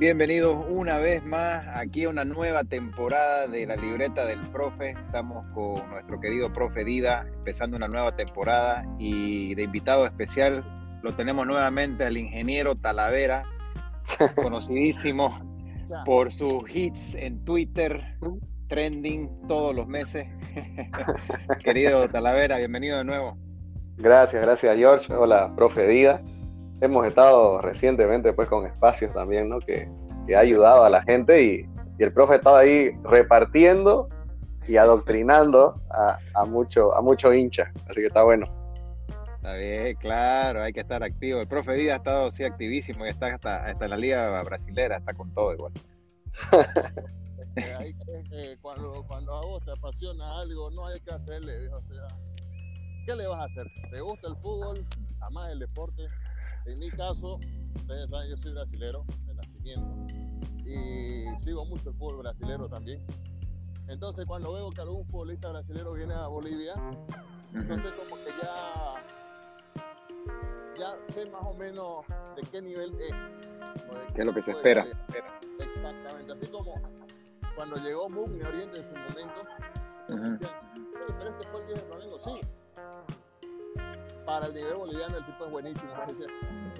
Bienvenidos una vez más aquí a una nueva temporada de la libreta del profe. Estamos con nuestro querido profe Dida, empezando una nueva temporada y de invitado especial lo tenemos nuevamente al ingeniero Talavera, conocidísimo por sus hits en Twitter, trending todos los meses. querido Talavera, bienvenido de nuevo. Gracias, gracias George. Hola, profe Dida hemos estado recientemente pues con espacios también, ¿no? Que, ha ayudado a la gente y, el profe estaba ahí repartiendo y adoctrinando a, mucho, a mucho hincha, así que está bueno. Está bien, claro, hay que estar activo. El profe Díaz ha estado así activísimo y está hasta, hasta en la liga brasilera, está con todo igual. cuando, cuando a vos te apasiona algo, no hay que hacerle, o sea, ¿qué le vas a hacer? ¿Te gusta el fútbol? Jamás el deporte, en mi caso, ustedes saben, yo soy brasilero de nacimiento y sigo mucho el fútbol brasilero también. Entonces, cuando veo que algún futbolista brasilero viene a Bolivia, entonces como que ya, ya sé más o menos de qué nivel es. ¿Qué es lo que se espera? Exactamente, así como cuando llegó Mugni Oriente en su momento, decían, pero este fue el 10 de Flamengo, sí, para el nivel boliviano el tipo es buenísimo.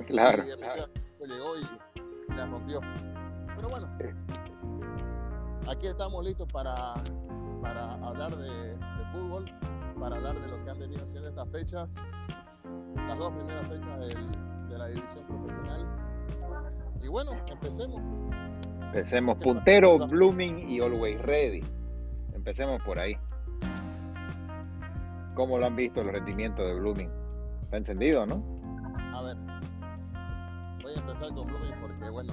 Claro. Y llegó y la rompió. Pero bueno, aquí estamos listos para, para hablar de, fútbol, para hablar de lo que han venido haciendo estas fechas, las dos primeras fechas de la división profesional. Y bueno, empecemos. Empecemos. Puntero, Blooming y Always Ready. Empecemos por ahí. ¿Cómo lo han visto los rendimientos de Blooming? Está encendido, ¿no? A ver, voy a empezar con Blooming porque, bueno,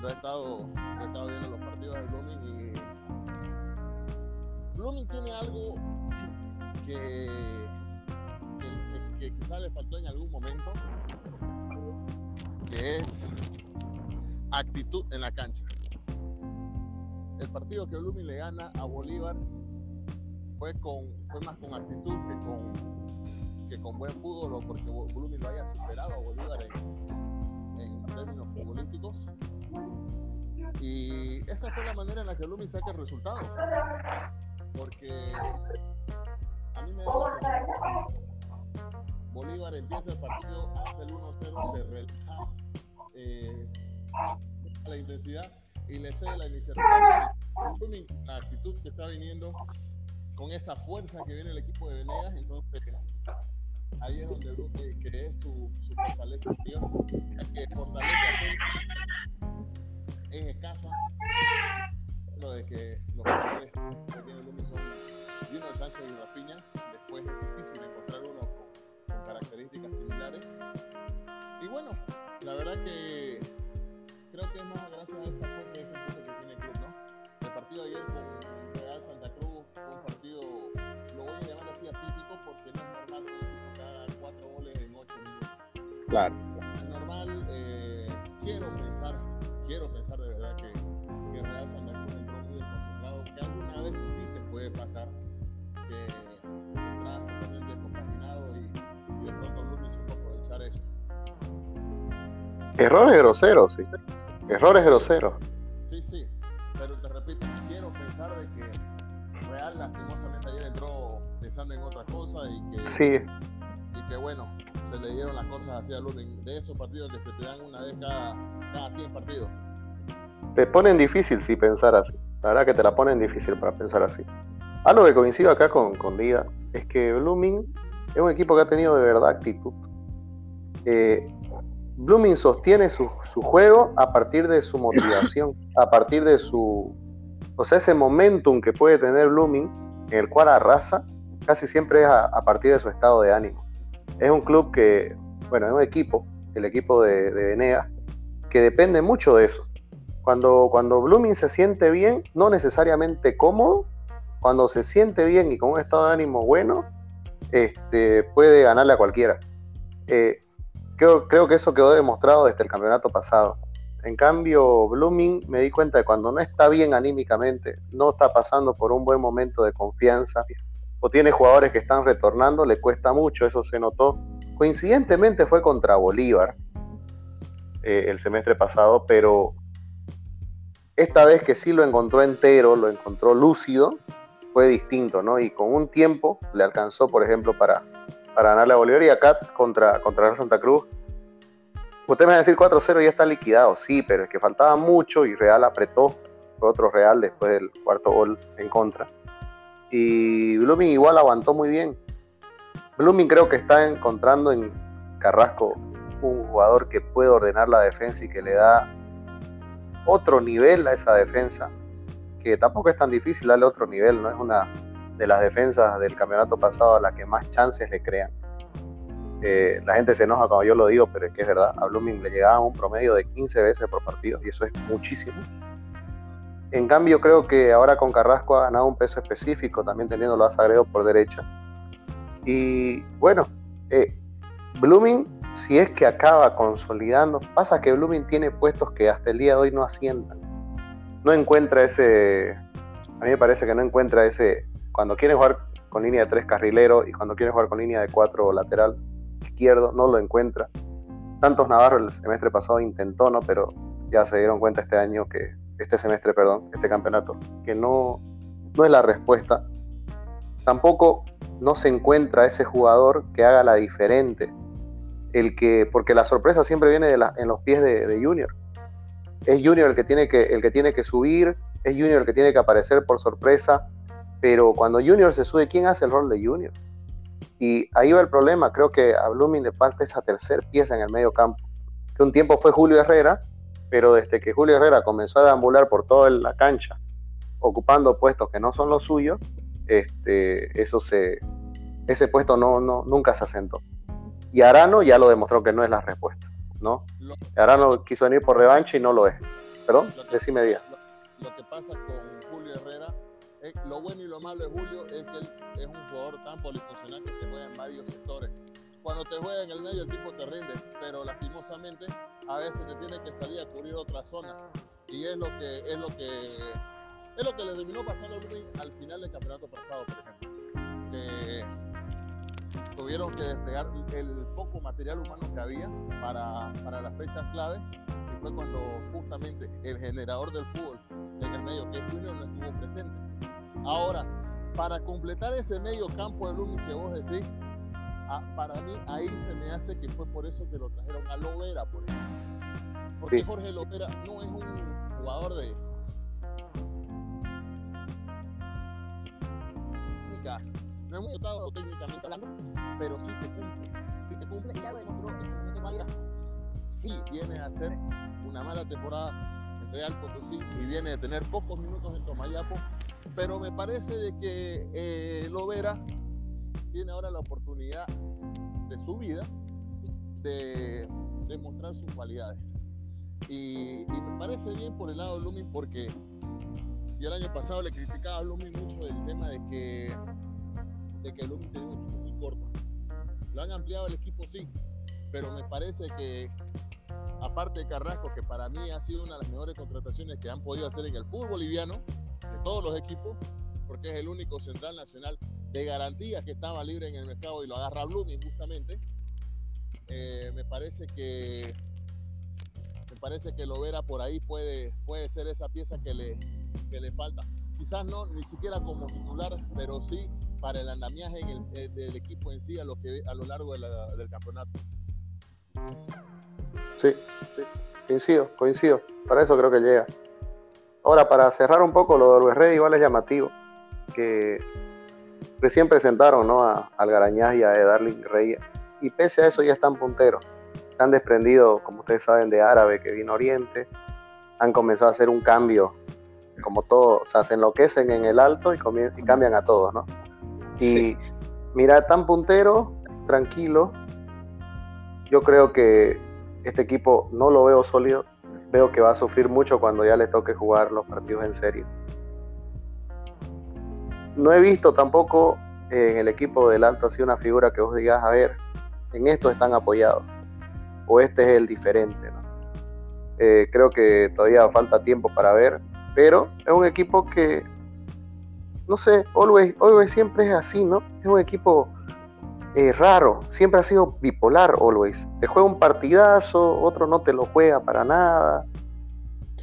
lo he estado, viendo los partidos de Blooming y Blooming tiene algo que, que, que, quizás le faltó en algún momento, que es actitud en la cancha. El partido que Blooming le gana a Bolívar fue, con, fue más con actitud que con que con buen fútbol o porque Blooming lo haya superado a Bolívar en, términos futbolísticos. Y esa fue la manera en la que Blooming saca el resultado. Porque a mí me da la Bolívar empieza el partido, hace el 1-0, se relaja eh, la intensidad y le cede la iniciativa. Blooming, la actitud que está viniendo con esa fuerza que viene el equipo de Venegas, entonces ahí es donde Duque cree su, su fortaleza que fortaleza es escasa. Lo de que los jugadores que tiene Duque son Junior Sánchez y Rafinha, después es difícil encontrar uno con, características similares. Y bueno, la verdad que creo que es más gracias a esa fuerza ese impulso que tiene el club, ¿no? El partido de ayer con Claro. Es normal, eh, quiero pensar, quiero pensar de verdad que, que Real Santa Cruz entró muy desconcentrado, que alguna vez sí te puede pasar que entras totalmente descompaginado y, y de pronto Blooming supo aprovechar eso. Errores groseros, sí. Errores groseros. Sí, sí, pero te repito, quiero pensar de que Real lastimosamente ayer entró pensando en otra cosa y que sí que bueno, se le dieron las cosas así a Lumen, de esos partidos que se te dan una vez cada, cada 100 partidos. Te ponen difícil si pensar así, la verdad que te la ponen difícil para pensar así. Algo que coincido acá con, con Dida es que Blooming es un equipo que ha tenido de verdad actitud. Eh, Blooming sostiene su, juego a partir de su motivación, a partir de su. O sea, ese momentum que puede tener Blooming, en el cual arrasa, casi siempre es a partir de su estado de ánimo es un club que, bueno, es un equipo, el equipo de, de que depende mucho de eso. Cuando, cuando Blooming se siente bien, no necesariamente cómodo, cuando se siente bien y con un estado de ánimo bueno, este, puede ganarle a cualquiera. Eh, creo, creo que eso quedó demostrado desde el campeonato pasado. En cambio, Blooming me di cuenta de cuando no está bien anímicamente, no está pasando por un buen momento de confianza, o tiene jugadores que están retornando, le cuesta mucho, eso se notó. Coincidentemente fue contra Bolívar. eh, el semestre pasado, pero esta vez que sí lo encontró entero, lo encontró lúcido, fue distinto, ¿no? Y con un tiempo le alcanzó, por ejemplo, para, para ganarle a Bolívar y acá contra, contra Santa Cruz. Usted me va a decir 4-0 ya está liquidado, sí, pero es que faltaba mucho y Real apretó. Fue otro Real después del cuarto gol en contra. Y Blooming igual aguantó muy bien. Blooming creo que está encontrando en Carrasco un jugador que puede ordenar la defensa y que le da otro nivel a esa defensa, que tampoco es tan difícil darle otro nivel, no es una de las defensas del campeonato pasado a la que más chances le crean. Eh, la gente se enoja cuando yo lo digo, pero es que es verdad, a Blooming le llegaba un promedio de 15 veces por partido y eso es muchísimo. En cambio, creo que ahora con Carrasco ha ganado un peso específico, también teniéndolo a Sagredo por derecha. Y bueno, eh, Blooming si es que acaba consolidando, pasa que Blooming tiene puestos que hasta el día de hoy no asientan. No encuentra ese, a mí me parece que no encuentra ese, cuando quiere jugar con línea de tres carrilero y cuando quiere jugar con línea de cuatro lateral izquierdo, no lo encuentra. Tantos Navarro el semestre pasado intentó, ¿no? Pero ya se dieron cuenta este año que, este semestre, perdón, este campeonato, que no, no es la respuesta. Tampoco no se encuentra ese jugador que haga la diferente el que, porque la sorpresa siempre viene de en los pies de, Junior. Es Junior el que, tiene que, el que tiene que subir, es Junior el que tiene que aparecer por sorpresa, pero cuando Junior se sube, ¿quién hace el rol de Junior? Y ahí va el problema, creo que a Blooming le falta esa tercera pieza en el medio campo, que un tiempo fue Julio Herrera, pero desde que Julio Herrera comenzó a deambular por toda la cancha, ocupando puestos que no son los suyos, este, eso se, ese puesto no, no, nunca se asentó. Y Arano ya lo demostró que no es la respuesta, ¿no? Arano quiso venir por revancha y no lo es. Perdón, decime día. Lo, que pasa con Julio Herrera, lo bueno y lo malo de Julio es que él es un jugador tan polifuncional que te juega en varios sectores. Cuando te juega en el medio el tipo te rinde, pero lastimosamente a veces te tiene que salir a cubrir otra zona. Y es lo que es lo que es lo que le terminó pasando a al final del campeonato pasado, por ejemplo tuvieron que desplegar el poco material humano que había para, para las fechas clave y fue cuando justamente el generador del fútbol en el medio, que es Junior, no estuvo presente. Ahora, para completar ese medio campo de Lumi que vos decís, para mí ahí se me hace que fue por eso que lo trajeron a Lovera, por ejemplo. Porque Jorge Lovera no es un jugador de, no hemos dotado técnicamente hablando, pero sí te cumple. Sí te cumple y ya demostró el de Valera. Sí viene a hacer una mala temporada en Real Potosí y viene a tener pocos minutos en Tomayapo, pero me parece de que eh, Lovera tiene ahora la oportunidad de su vida de demostrar sus cualidades. Y, me parece bien por el lado de Lumin porque yo el año pasado le criticaba a Lumin mucho del tema de que que el Blooming tiene un equipo muy corto. Lo han ampliado el equipo, sí, pero me parece que, aparte de Carrasco, que para mí ha sido una de las mejores contrataciones que han podido hacer en el fútbol boliviano, de todos los equipos, porque es el único central nacional de garantías que estaba libre en el mercado y lo agarra Blooming justamente. Eh, me parece que me parece que Lovera por ahí puede, puede ser esa pieza que le, que le falta. Quizás no ni siquiera como titular, pero sí para el andamiaje eh, del equipo en sí a lo, que, a lo largo del campeonato. Sí, sí, coincido, coincido. Para eso creo que llega. Ahora, para cerrar un poco, lo de Luis igual es llamativo, que recién presentaron ¿no? a Algarañaz y a Darling Reyes, y pese a eso ya están punteros. Están desprendidos, como ustedes saben, de Árabe que vino Oriente. Han comenzado a hacer un cambio, como todo, o sea, se enloquecen en el alto y, y cambian a todos, ¿no? Y mira, tan puntero, tranquilo. Yo creo que este equipo no lo veo sólido. Veo que va a sufrir mucho cuando ya le toque jugar los partidos en serio. No he visto tampoco en el equipo del Alto así una figura que vos digas, a ver, en esto están apoyados. O este es el diferente. Eh, creo que todavía falta tiempo para ver. Pero es un equipo que no sé, Always, Always siempre es así, ¿no? Es un equipo es raro, siempre ha sido bipolar always. Te juega un partidazo, otro no te lo juega para nada.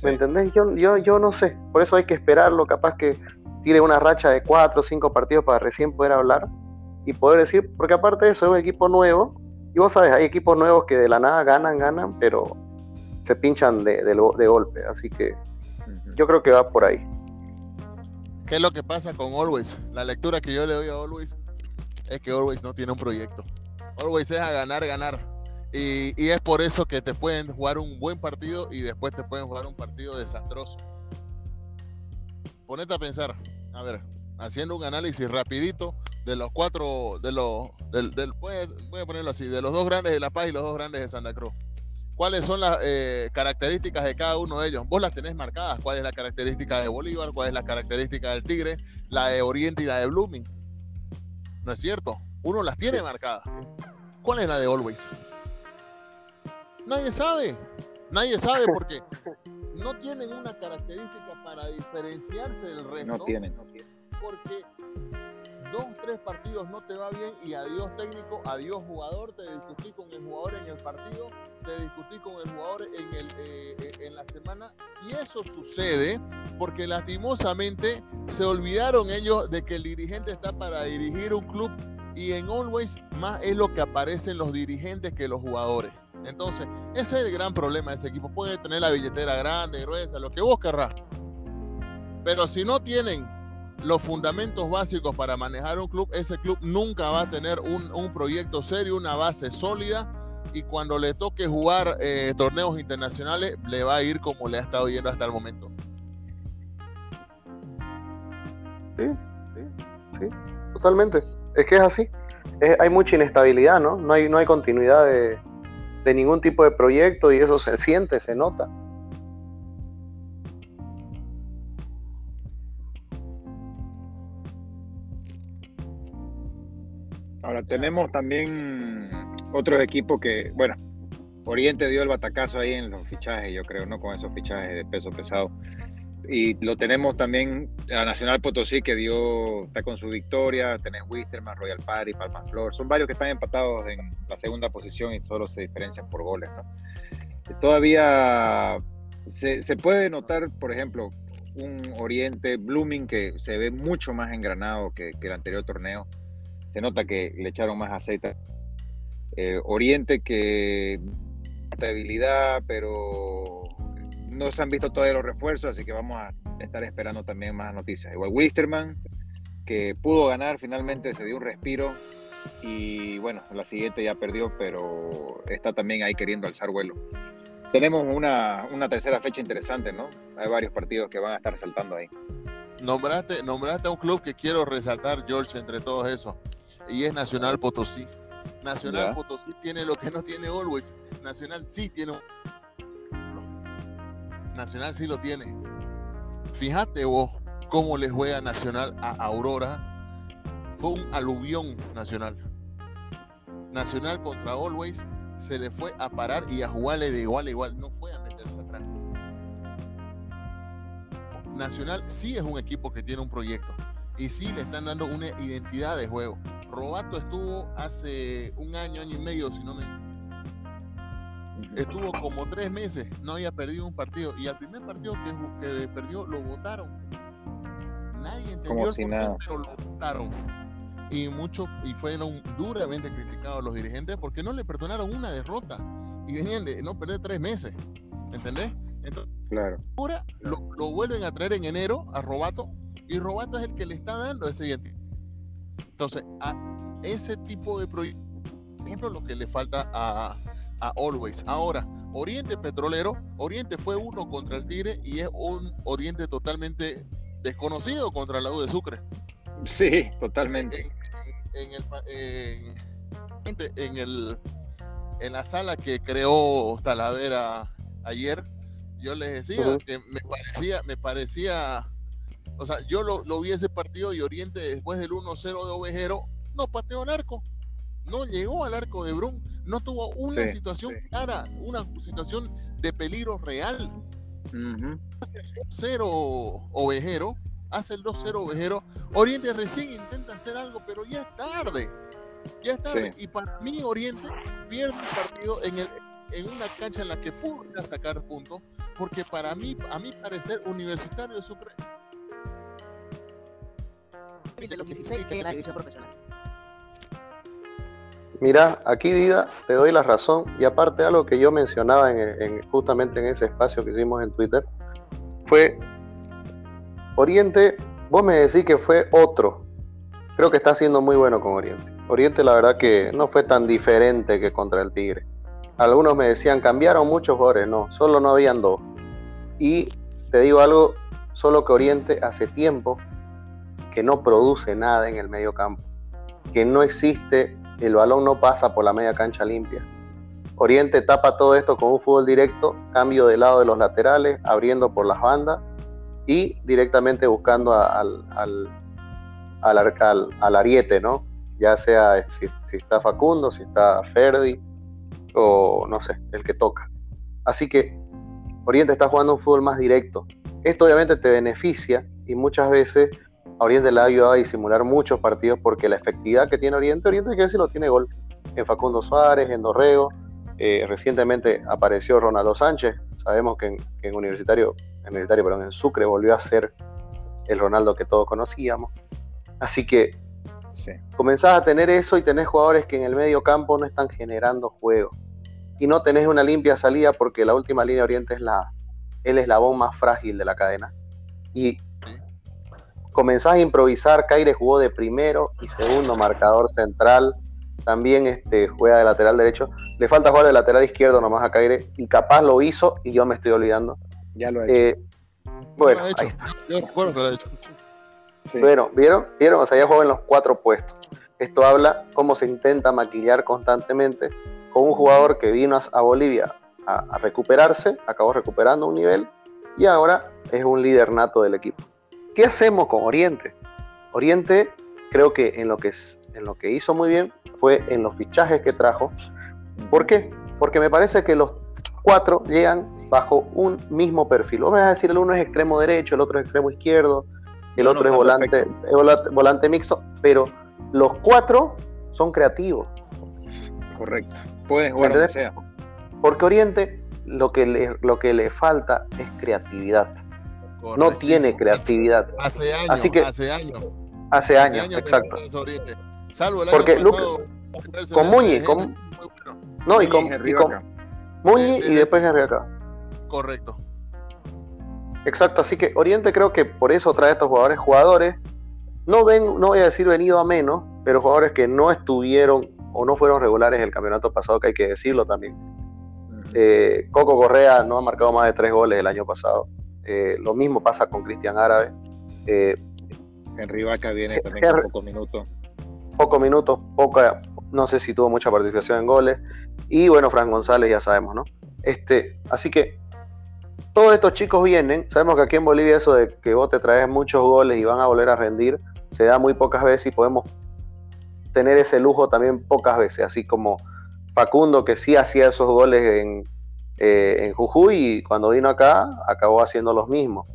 ¿Me entendés? Yo, yo, yo no sé, por eso hay que esperarlo, capaz que tire una racha de cuatro o cinco partidos para recién poder hablar y poder decir, porque aparte de eso es un equipo nuevo, y vos sabes, hay equipos nuevos que de la nada ganan, ganan, pero se pinchan de, de golpe, así que yo creo que va por ahí. ¿Qué es lo que pasa con Always? La lectura que yo le doy a Always es que Always no tiene un proyecto. Always es a ganar, ganar. Y, y, es por eso que te pueden jugar un buen partido y después te pueden jugar un partido desastroso. Ponete a pensar, a ver, haciendo un análisis rapidito de los cuatro, de los, del, del voy, a, ponerlo así, de los dos grandes de La Paz y los dos grandes de Santa Cruz. ¿Cuáles son las eh, características de cada uno de ellos? Vos las tenés marcadas. ¿Cuál es la característica de Bolívar? ¿Cuál es la característica del Tigre? La de Oriente y la de Blooming. ¿No es cierto? Uno las tiene marcadas. ¿Cuál es la de Always? Nadie sabe. Nadie sabe porque no tienen una característica para diferenciarse del resto. No tienen, no tienen. Porque dos, tres partidos no te va bien y adiós técnico, adiós jugador, te discutí con el jugador en el partido, te discutí con el jugador en, el, eh, eh, en la semana y eso sucede porque lastimosamente se olvidaron ellos de que el dirigente está para dirigir un club y en Always más es lo que aparecen los dirigentes que los jugadores. Entonces, ese es el gran problema de ese equipo. Puede tener la billetera grande, gruesa, lo que vos querrás. Pero si no tienen los fundamentos básicos para manejar un club, ese club nunca va a tener un, proyecto serio, una base sólida y cuando le toque jugar eh, torneos internacionales le va a ir como le ha estado yendo hasta el momento. Sí, sí, sí, totalmente. Es que es así. hay mucha inestabilidad, ¿no? No hay, no hay continuidad de, de ningún tipo de proyecto y eso se siente, se nota. Ahora tenemos también otros equipos que, bueno, Oriente dio el batacazo ahí en los fichajes, yo creo, ¿no? Con esos fichajes de peso pesado. Y lo tenemos también a Nacional Potosí, que dio, está con su victoria. Tenés Wisterman, Royal Party, Palma Flor. Son varios que están empatados en la segunda posición y solo se diferencian por goles, ¿no? Todavía se, puede notar, por ejemplo, un Oriente Blooming que se ve mucho más engranado que, que el anterior torneo se nota que le echaron más aceite. Eh, Oriente que estabilidad, pero no se han visto todavía los refuerzos, así que vamos a estar esperando también más noticias. Igual Wisterman, que pudo ganar, finalmente se dio un respiro y bueno, la siguiente ya perdió, pero está también ahí queriendo alzar vuelo. Tenemos una, una tercera fecha interesante, ¿no? Hay varios partidos que van a estar saltando ahí. Nombraste, nombraste a un club que quiero resaltar, George, entre todos esos y es Nacional Potosí. Nacional Potosí tiene lo que no tiene Always. Nacional sí tiene. Nacional sí lo tiene. Fíjate vos cómo le juega Nacional a Aurora. Fue un aluvión Nacional. Nacional contra Always se le fue a parar y a jugarle de igual a igual. No fue a meterse atrás. Nacional sí es un equipo que tiene un proyecto y sí le están dando una identidad de juego. Robato estuvo hace un año, año y medio, si no me. Estuvo como tres meses, no había perdido un partido. Y al primer partido que, perdió lo votaron. Nadie entendió el pero lo votaron. Y muchos, y fueron duramente criticados los dirigentes porque no le perdonaron una derrota. Y venían de no perder tres meses. ¿Entendés? Entonces, claro. ahora lo, lo vuelven a traer en enero a Robato. Y Robato es el que le está dando ese identidad entonces, a ese tipo de proyectos, por ejemplo, lo que le falta a, a Always. Ahora, Oriente Petrolero, Oriente fue uno contra el Tigre y es un Oriente totalmente desconocido contra la U de Sucre. Sí, totalmente. En, el, en, el, en la sala que creó Talavera ayer, yo les decía que me parecía, me parecía o sea, yo lo, vi ese partido y Oriente después del 1-0 de Ovejero no pateó al arco. No llegó al arco de Brum. No tuvo una situación clara, una situación de peligro real. Hace el 2-0 Ovejero. Hace el 2-0 Ovejero. Oriente recién intenta hacer algo, pero ya es tarde. Ya está. Y para mí, Oriente pierde un partido en, el, en una cancha en la que pudo sacar puntos, porque para mí, a mi parecer, Universitario es Sucre. De los 16 que la división profesional. Mira, aquí Dida, te doy la razón y aparte algo que yo mencionaba en, justamente en ese espacio que hicimos en Twitter fue Oriente, vos me decís que fue otro. Creo que está siendo muy bueno con Oriente. Oriente la verdad que no fue tan diferente que contra el Tigre. Algunos me decían, cambiaron muchos jugadores, no, solo no habían dos. Y te digo algo, solo que Oriente hace tiempo que no produce nada en el medio campo, que no existe el balón no pasa por la media cancha limpia. Oriente tapa todo esto con un fútbol directo, cambio de lado de los laterales, abriendo por las bandas y directamente buscando al, al, al, ariete, ¿no? Ya sea si, está Facundo, si está Ferdi o no sé, el que toca. Así que Oriente está jugando un fútbol más directo. Esto obviamente te beneficia y muchas veces Oriente le ha ayudado a disimular muchos partidos porque la efectividad que tiene Oriente, Oriente hay que decirlo, tiene gol en Facundo Suárez, en Dorrego, eh, recientemente apareció Ronaldo Sánchez, sabemos que en, Universitario, en Universitario, perdón, en Sucre volvió a ser el Ronaldo que todos conocíamos. Así que comenzás a tener eso y tenés jugadores que en el medio campo no están generando juego. Y no tenés una limpia salida porque la última línea Oriente es la, el eslabón más frágil de la cadena. Y comenzás a improvisar, Caire jugó de primero y segundo marcador central, también este, juega de lateral derecho, le falta jugar de lateral izquierdo nomás a Caire y capaz lo hizo y yo me estoy olvidando. Ya lo ha hecho. Eh, bueno, Bueno, ¿vieron? ¿Vieron? O sea, ya juega en los cuatro puestos. Esto habla cómo se intenta maquillar constantemente con un jugador que vino a Bolivia a recuperarse, acabó recuperando un nivel y ahora es un líder nato del equipo. ¿Qué hacemos con Oriente? Oriente creo que en lo que, en lo que hizo muy bien fue en los fichajes que trajo. ¿Por qué? Porque me parece que los cuatro llegan bajo un mismo perfil. Vamos a decir, el uno es extremo derecho, el otro es extremo izquierdo, el otro es volante, volante mixto, pero los cuatro son creativos. Correcto. Pueden jugar donde sea. Porque Oriente lo que, le, lo que le falta es creatividad no tiene creatividad. Hace años, hace años. Hace años, exacto. Salvo el Porque año con Muñi, con, no, y con, y Muñi y después Henry acá. Correcto. Exacto, así que Oriente creo que por eso trae a estos jugadores, jugadores, no ven, no voy a decir venido a menos, pero jugadores que no estuvieron o no fueron regulares en el campeonato pasado, que hay que decirlo también. Eh, Coco Correa no ha marcado más de tres goles el año pasado. Eh, lo mismo pasa con Cristian Árabe. Eh, Henry Vaca viene también con pocos minutos. Pocos minutos, poca, no sé si tuvo mucha participación en goles. Y bueno, Fran González ya sabemos, ¿no? Este, así que todos estos chicos vienen. Sabemos que aquí en Bolivia eso de que vos te traes muchos goles y van a volver a rendir se da muy pocas veces y podemos tener ese lujo también pocas veces, así como Facundo que sí hacía esos goles en, eh, en Jujuy y cuando vino acá acabó haciendo los mismos.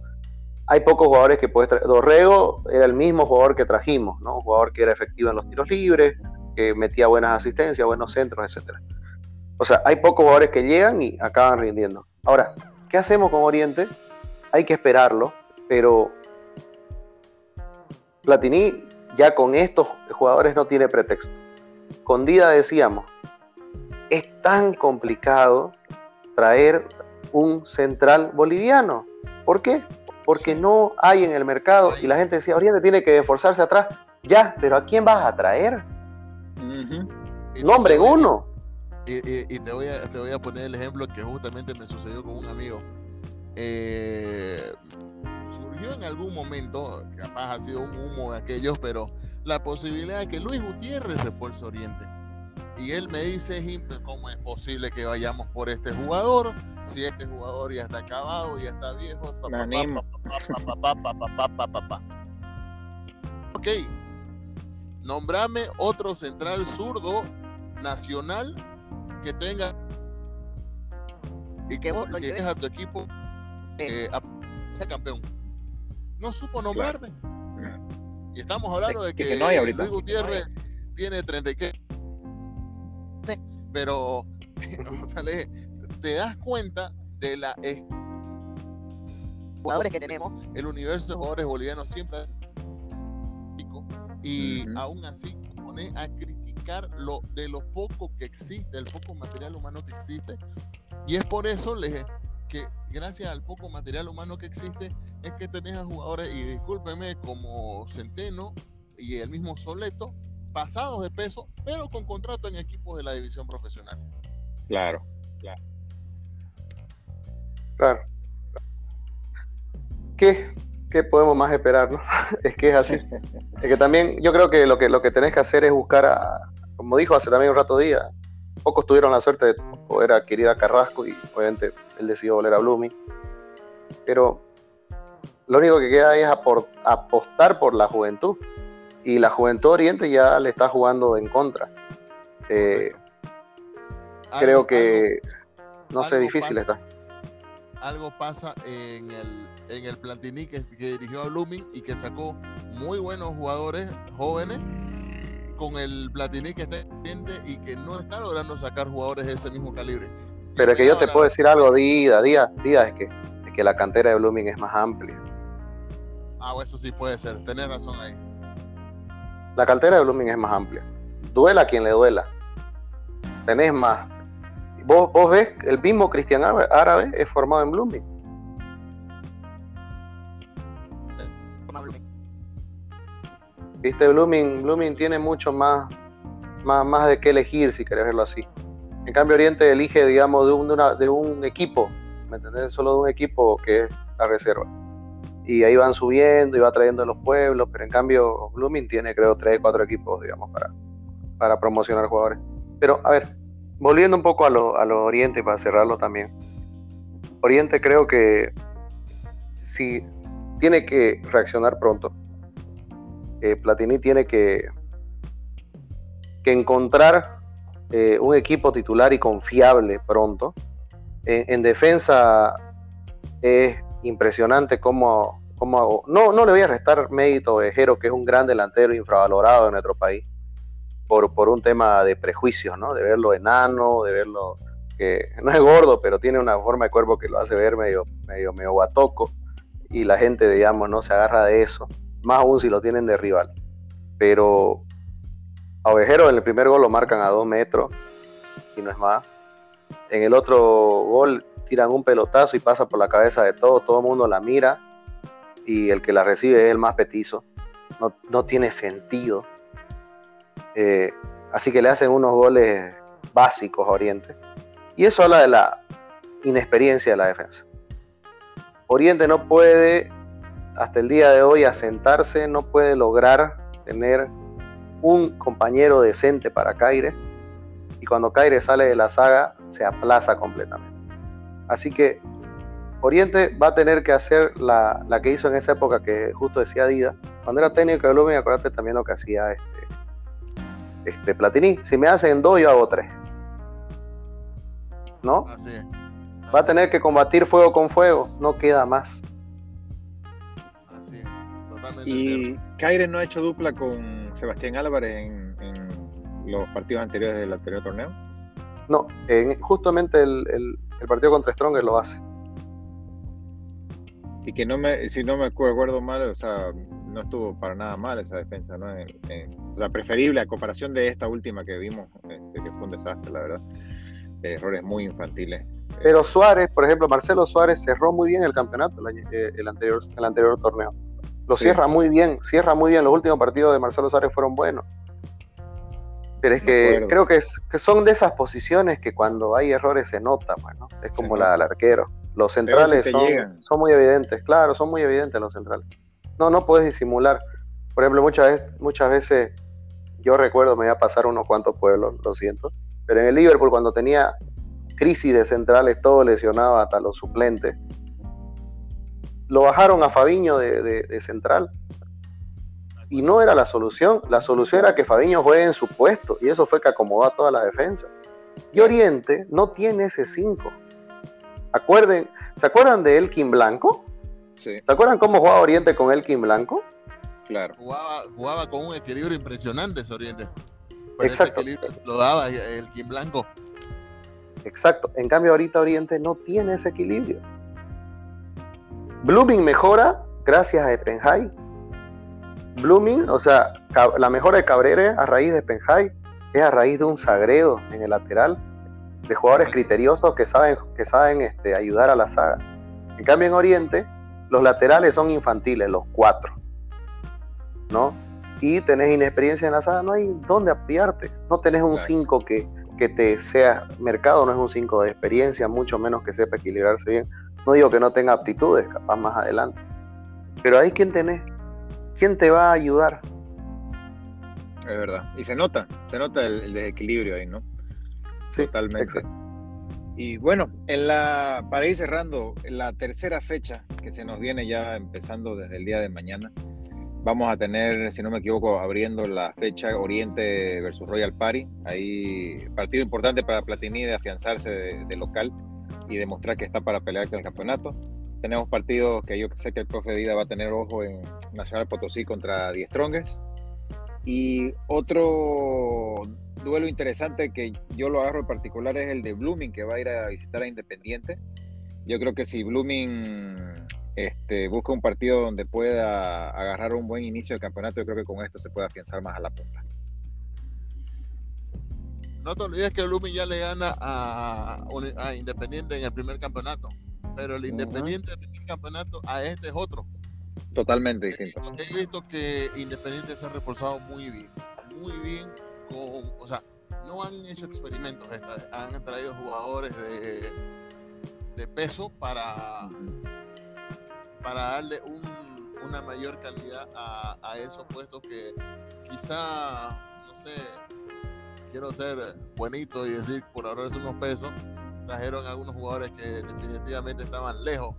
Hay pocos jugadores que puedes traer. Dorrego era el mismo jugador que trajimos, ¿no? Un jugador que era efectivo en los tiros libres, que metía buenas asistencias, buenos centros, etc. O sea, hay pocos jugadores que llegan y acaban rindiendo. Ahora, ¿qué hacemos con Oriente? Hay que esperarlo, pero Platini ya con estos jugadores no tiene pretexto. Con Dida decíamos, es tan complicado traer un central boliviano. ¿Por qué? Porque no hay en el mercado y la gente decía, Oriente tiene que esforzarse atrás. Ya, pero ¿a quién vas a traer? Nombre uno. Y, te, voy a, te voy a poner el ejemplo que justamente me sucedió con un amigo. Eh, surgió en algún momento, capaz ha sido un humo de aquellos, pero la posibilidad de que Luis Gutiérrez refuerce Oriente. Y él me dice, ¿cómo es posible que vayamos por este jugador? Si este jugador ya está acabado, ya está viejo. Ok, nombrame otro central zurdo nacional que tenga y que vos lo lleves a tu equipo eh, a ser campeón. No supo nombrarme. Y estamos hablando de que, Luis Gutiérrez tiene 30 y qué. Pero, te das cuenta de la jugadores que tenemos. El universo de jugadores bolivianos siempre y aún así pone a criticar lo de lo poco que existe, el poco material humano que existe. Y es por eso les, que gracias al poco material humano que existe es que tenés a jugadores, y discúlpeme, como Centeno y el mismo Soleto, pasados de peso, pero con contrato en equipos de la división profesional. Claro, claro. Claro. ¿Qué, ¿Qué podemos más esperar? No? es que es así. es que también yo creo que lo que lo que tenés que hacer es buscar a, como dijo hace también un rato día, pocos tuvieron la suerte de poder adquirir a Carrasco y obviamente él decidió volver a Blooming. Pero lo único que queda es apostar por la juventud. Y la juventud Oriente ya le está jugando en contra. Eh, creo que, no sé, difícil está algo pasa en el, en el que, dirigió a Blooming y que sacó muy buenos jugadores jóvenes con el Platini que está y que no está logrando sacar jugadores de ese mismo calibre. Pero es que yo te puedo decir algo, Dida, Dida, Dida, es que, es que la cantera de Blooming es más amplia. Ah, eso sí puede ser, tenés razón ahí. La cantera de Blooming es más amplia. Duela quien le duela. Tenés más Vos, vos ves, el mismo Cristian Árabe es formado en Blooming. Viste, Blooming, Blooming tiene mucho más, más, más de qué elegir, si querés verlo así. En cambio, Oriente elige, digamos, de un, de, de un equipo, ¿me entendés? Solo de un equipo que es la reserva. Y ahí van subiendo y va trayendo los pueblos, pero en cambio, Blooming tiene, creo, tres, cuatro equipos, digamos, para, para promocionar jugadores. Pero, a ver, volviendo un poco a lo, a lo Oriente para cerrarlo también. Oriente creo que si tiene que reaccionar pronto. Eh, Platini tiene que, que encontrar eh, un equipo titular y confiable pronto. En, defensa es impresionante cómo, cómo, no, no le voy a restar mérito a Ejero, que es un gran delantero infravalorado en nuestro país por, por un tema de prejuicios, ¿no? De verlo enano, de verlo que no es gordo, pero tiene una forma de cuerpo que lo hace ver medio, medio, medio guatoco, y la gente, digamos, no se agarra de eso, más aún si lo tienen de rival. Pero a Ovejero en el primer gol lo marcan a dos metros, y no es más. En el otro gol tiran un pelotazo y pasa por la cabeza de todo, todo el mundo la mira, y el que la recibe es el más petizo. No, no tiene sentido eh, así que le hacen unos goles básicos a Oriente. Y eso habla de la inexperiencia de la defensa. Oriente no puede, hasta el día de hoy, asentarse, no puede lograr tener un compañero decente para Caire. Y cuando Caire sale de la saga, se aplaza completamente. Así que Oriente va a tener que hacer la, que hizo en esa época que justo decía Dida. Cuando era técnico de Blooming, acuérdate también lo que hacía este, este, Platini, si me hacen dos, yo hago tres. ¿No? Así Va a tener que combatir fuego con fuego, no queda más. Así totalmente. Y Caire no ha hecho dupla con Sebastián Álvarez en, los partidos anteriores del anterior torneo. No, justamente el, partido contra Stronger lo hace. Y que no me, si no me acuerdo mal, o sea, no estuvo para nada mal esa defensa, ¿no? o sea, preferible a comparación de esta última que vimos, este, que fue un desastre, la verdad. errores muy infantiles. Pero Suárez, por ejemplo, Marcelo Suárez cerró muy bien el campeonato el, eh, anterior, el anterior torneo. Lo cierra muy bien, cierra muy bien. Los últimos partidos de Marcelo Suárez fueron buenos. Pero es que creo que, son de esas posiciones que cuando hay errores se nota, pues, es como la del arquero. Los centrales son, son, muy evidentes, claro, son muy evidentes los centrales. No, no puedes disimular. Por ejemplo, muchas veces, muchas veces yo recuerdo, me iba a pasar unos cuantos pueblos, lo siento, pero en el Liverpool cuando tenía crisis de centrales, todo lesionado hasta los suplentes, lo bajaron a Fabiño de, central. Y no era la solución, la solución era que Fabiño juegue en su puesto, y eso fue que acomodó a toda la defensa. Y Oriente no tiene ese 5. Acuerden, ¿Se acuerdan de Elkin Blanco? ¿Se acuerdan cómo jugaba Oriente con Elkin Blanco? Claro. Jugaba, con un equilibrio impresionante ese Oriente. Exacto. lo daba el Kim Blanco. Exacto. En cambio, ahorita Oriente no tiene ese equilibrio. Blooming mejora gracias a Epenhay. Blooming, o sea, la mejora de Cabrera a raíz de Epenhay es a raíz de un sagredo en el lateral, de jugadores criteriosos que saben, que saben este, ayudar a la saga. En cambio, en Oriente, los laterales son infantiles, los cuatro. ¿No? Y tenés inexperiencia en la saga, no hay dónde apiarte. No tenés un 5 que, que te sea mercado, no es un 5 de experiencia, mucho menos que sepa equilibrarse bien. No digo que no tenga aptitudes, capaz más adelante. Pero ahí quién tenés, quién te va a ayudar. Es verdad. Y se nota, se nota el, desequilibrio ahí, ¿no? Sí, Totalmente. Y bueno, en la, para ir cerrando, en la tercera fecha que se nos viene ya empezando desde el día de mañana, vamos a tener, si no me equivoco, abriendo la fecha Oriente versus Royal Party. Ahí partido importante para Platini de afianzarse de, local y demostrar que está para pelear con el campeonato. Tenemos partidos que yo sé que el profe Dida va a tener ojo en Nacional Potosí contra Die Strongest. Y otro duelo interesante que yo lo agarro en particular es el de Blooming, que va a ir a visitar a Independiente. Yo creo que si Blooming este, busca un partido donde pueda agarrar un buen inicio de campeonato, yo creo que con esto se puede afianzar más a la punta. No te olvides que Blooming ya le gana a, Independiente en el primer campeonato, pero el Independiente del primer campeonato a este es otro. Totalmente distinto. He visto que Independiente se ha reforzado muy bien, muy bien o sea, no han hecho experimentos, han traído jugadores de, de peso para, para darle una mayor calidad a, esos puestos que quizá, no sé, quiero ser bonito y decir por ahorrarse unos pesos, trajeron algunos jugadores que definitivamente estaban lejos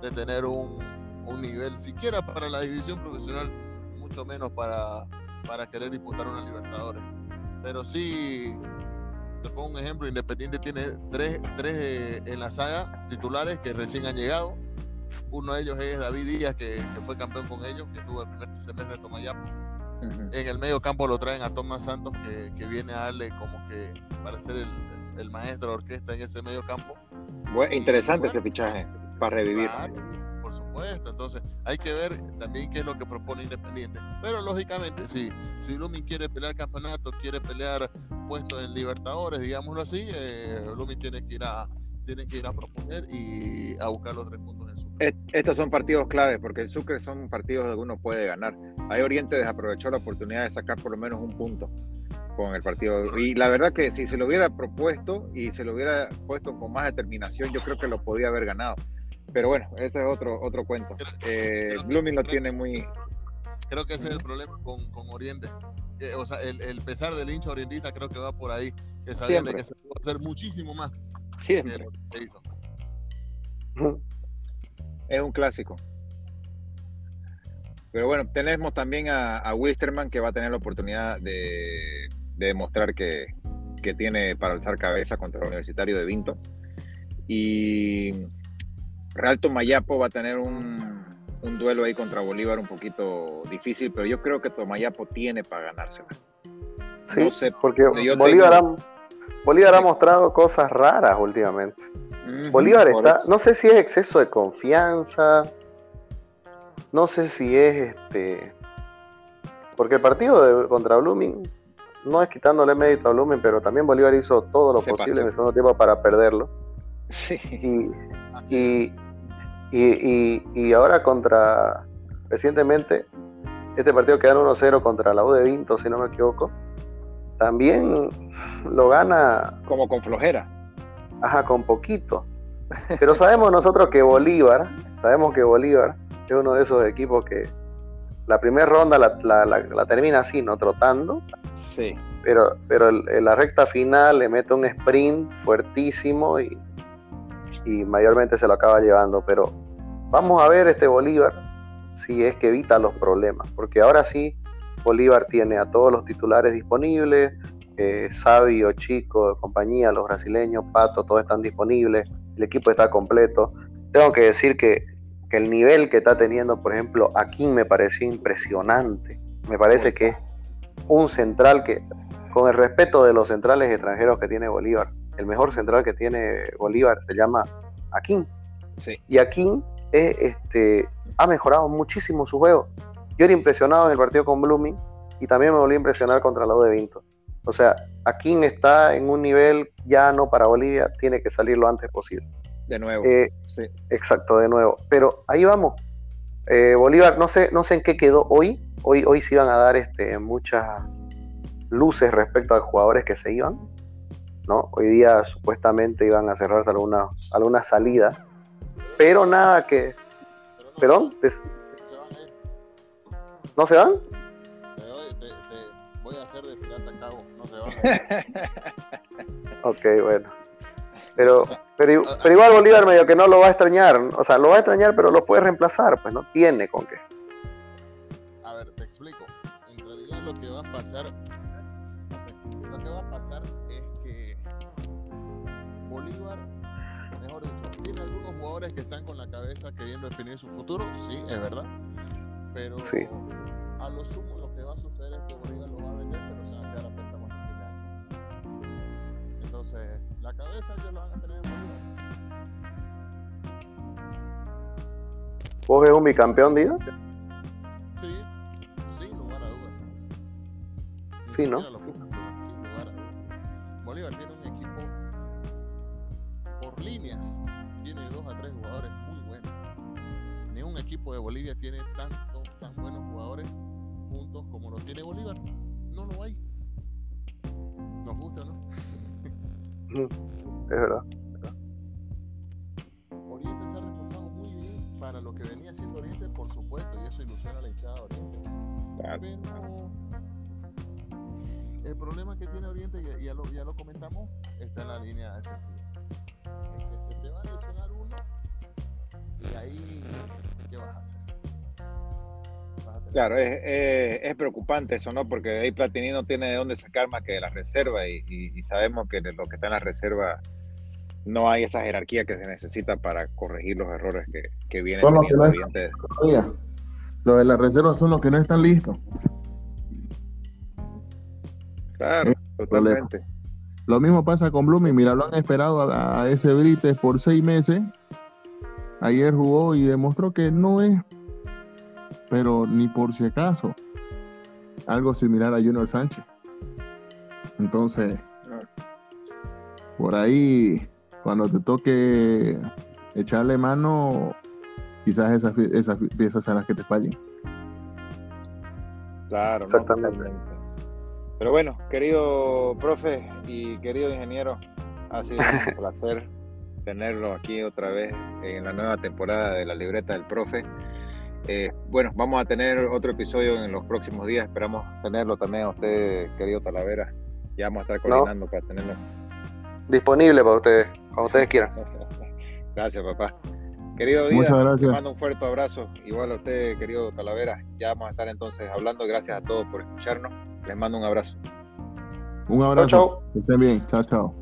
de tener un, un nivel siquiera para la división profesional, mucho menos para, para querer disputar una Libertadores. Pero sí, te pongo un ejemplo, Independiente tiene tres, tres eh, en la saga titulares que recién han llegado. Uno de ellos es David Díaz, que, fue campeón con ellos, que estuvo el primer semestre de Tomayapo. En el medio campo lo traen a Tomás Santos, que, viene a darle como que para ser el, maestro de orquesta en ese medio campo. interesante ese fichaje para revivir supuesto. Entonces, hay que ver también qué es lo que propone Independiente. Pero lógicamente, si, si Blooming quiere pelear campeonato, quiere pelear puestos en Libertadores, digámoslo así, eh, tiene que ir a tiene que ir a proponer y a buscar los tres puntos en Sucre. Estos son partidos clave porque el Sucre son partidos donde uno puede ganar. Ahí Oriente desaprovechó la oportunidad de sacar por lo menos un punto con el partido. Y la verdad que si se lo hubiera propuesto y se lo hubiera puesto con más determinación, yo creo que lo podía haber ganado. Pero bueno, ese es otro, otro cuento. Eh, Blooming lo tiene muy. Creo que ese es el problema con, con Oriente. o sea, el, el, pesar del hincha orientista creo que va por ahí. Que sabían de que se puede hacer muchísimo más. Siempre. Es un clásico. Pero bueno, tenemos también a, a Wilsterman que va a tener la oportunidad de, de demostrar que, que, tiene para alzar cabeza contra el Universitario de Vinto. Y Real Tomayapo va a tener un, duelo ahí contra Bolívar un poquito difícil, pero yo creo que Tomayapo tiene para ganársela. Sí, porque Bolívar, ha, Bolívar ha mostrado cosas raras últimamente. Bolívar está, no sé si es exceso de confianza, no sé si es este, porque el partido de, contra Blooming, no es quitándole mérito a Blooming, pero también Bolívar hizo todo lo posible en el segundo tiempo para perderlo. Sí. y, y, y, ahora contra, recientemente, este partido quedó 1-0 contra la U de Vinto, si no me equivoco, también lo gana... Como con flojera. Ajá, con poquito. Pero sabemos nosotros que Bolívar, sabemos que Bolívar es uno de esos equipos que la primera ronda la, la, la, termina así, ¿no? Trotando. Sí. Pero, pero en la recta final le mete un sprint fuertísimo y, y mayormente se lo acaba llevando. Pero vamos a ver este Bolívar si es que evita los problemas, porque ahora sí Bolívar tiene a todos los titulares disponibles, eh, Sabio, Chico, compañía, los brasileños, Pato, todos están disponibles, el equipo está completo. Tengo que decir que, el nivel que está teniendo, por ejemplo, aquí me pareció impresionante. Me parece que es un central que con el respeto de los centrales extranjeros que tiene Bolívar, el mejor central que tiene Bolívar se llama Akin. Sí. Y Akin es, este, ha mejorado muchísimo su juego. Yo era impresionado en el partido con Blooming y también me volví a impresionar contra la U de Vinto. O sea, Akin está en un nivel ya no para Bolivia, tiene que salir lo antes posible. De nuevo. Eh, sí. Exacto, de nuevo. Pero ahí vamos. Eh, Bolívar, no sé, no sé en qué quedó hoy. Hoy, hoy se iban a dar este, muchas luces respecto a jugadores que se iban. ¿no? Hoy día supuestamente iban a cerrarse alguna, alguna salida. Pero nada que. ¿Perdón? Des- se van a ir. ¿No se van? Te doy- te- te voy a hacer de pirata a cabo. No se van. Ok, bueno. Pero, pero, pero igual Bolívar medio que no lo va a extrañar. O sea, lo va a extrañar, pero lo puede reemplazar. Pues no tiene con qué. A ver, te explico. En realidad lo que va a pasar, lo que va a pasar es que Bolívar, tiene algunos jugadores que están con la cabeza queriendo definir su futuro, sí, es verdad. Pero Sí. a lo sumo lo que va a suceder es que Bolívar lo va a vender, pero se va a quedar a préstamo en. Entonces, la cabeza ellos la van a tener en Bolívar. ¿Vos ves un bicampeón, Diego? Sí, sin lugar a dudas. Ni Sí, ¿no? lo sin lugar a dudas. Bolívar tiene un equipo por líneas, tiene dos a tres jugadores muy buenos. Ni un equipo de Bolivia tiene tantos, tan buenos jugadores juntos como lo tiene Bolívar. No lo hay. Nos gusta, ¿no? Es verdad. Oriente se ha reforzado muy bien para lo que venía siendo Oriente, por supuesto, y eso ilusiona a la hinchada de Oriente. Pero el problema que tiene Oriente, y ya lo, ya lo comentamos, está en la línea defensiva. Ahí, ¿qué vas a hacer? Claro, es, es- es preocupante eso, ¿no? Porque ahí Platini no tiene de dónde sacar más que de la reserva y, y- y sabemos que de lo que está en la reserva no hay esa jerarquía que se necesita para corregir los errores que, que vienen Son los que no. Los de la reserva son los que no están listos. Claro, Es totalmente. Lo mismo pasa con Blooming. Mira, lo han esperado a, a ese Brites por seis meses. Ayer jugó y demostró que no es, pero ni por si acaso, algo similar a Junior Sánchez. Entonces, por ahí, cuando te toque echarle mano, quizás esas, esas piezas sean las que te fallen. Claro. Exactamente. Pero bueno, querido profe y querido ingeniero, ha sido un placer tenerlo aquí otra vez en la nueva temporada de la libreta del profe. Eh, bueno, vamos a tener otro episodio en los próximos días. Esperamos tenerlo también a usted, querido Talavera. Ya vamos a estar No. coordinando para tenerlo. Disponible para ustedes, cuando ustedes quieran. Gracias, papá. Querido Muchas te mando un fuerte abrazo. Igual a usted, querido Talavera. Ya vamos a estar entonces hablando. Gracias a todos por escucharnos. Les mando un abrazo. Un abrazo. chau. Que estén bien. Chao, chao.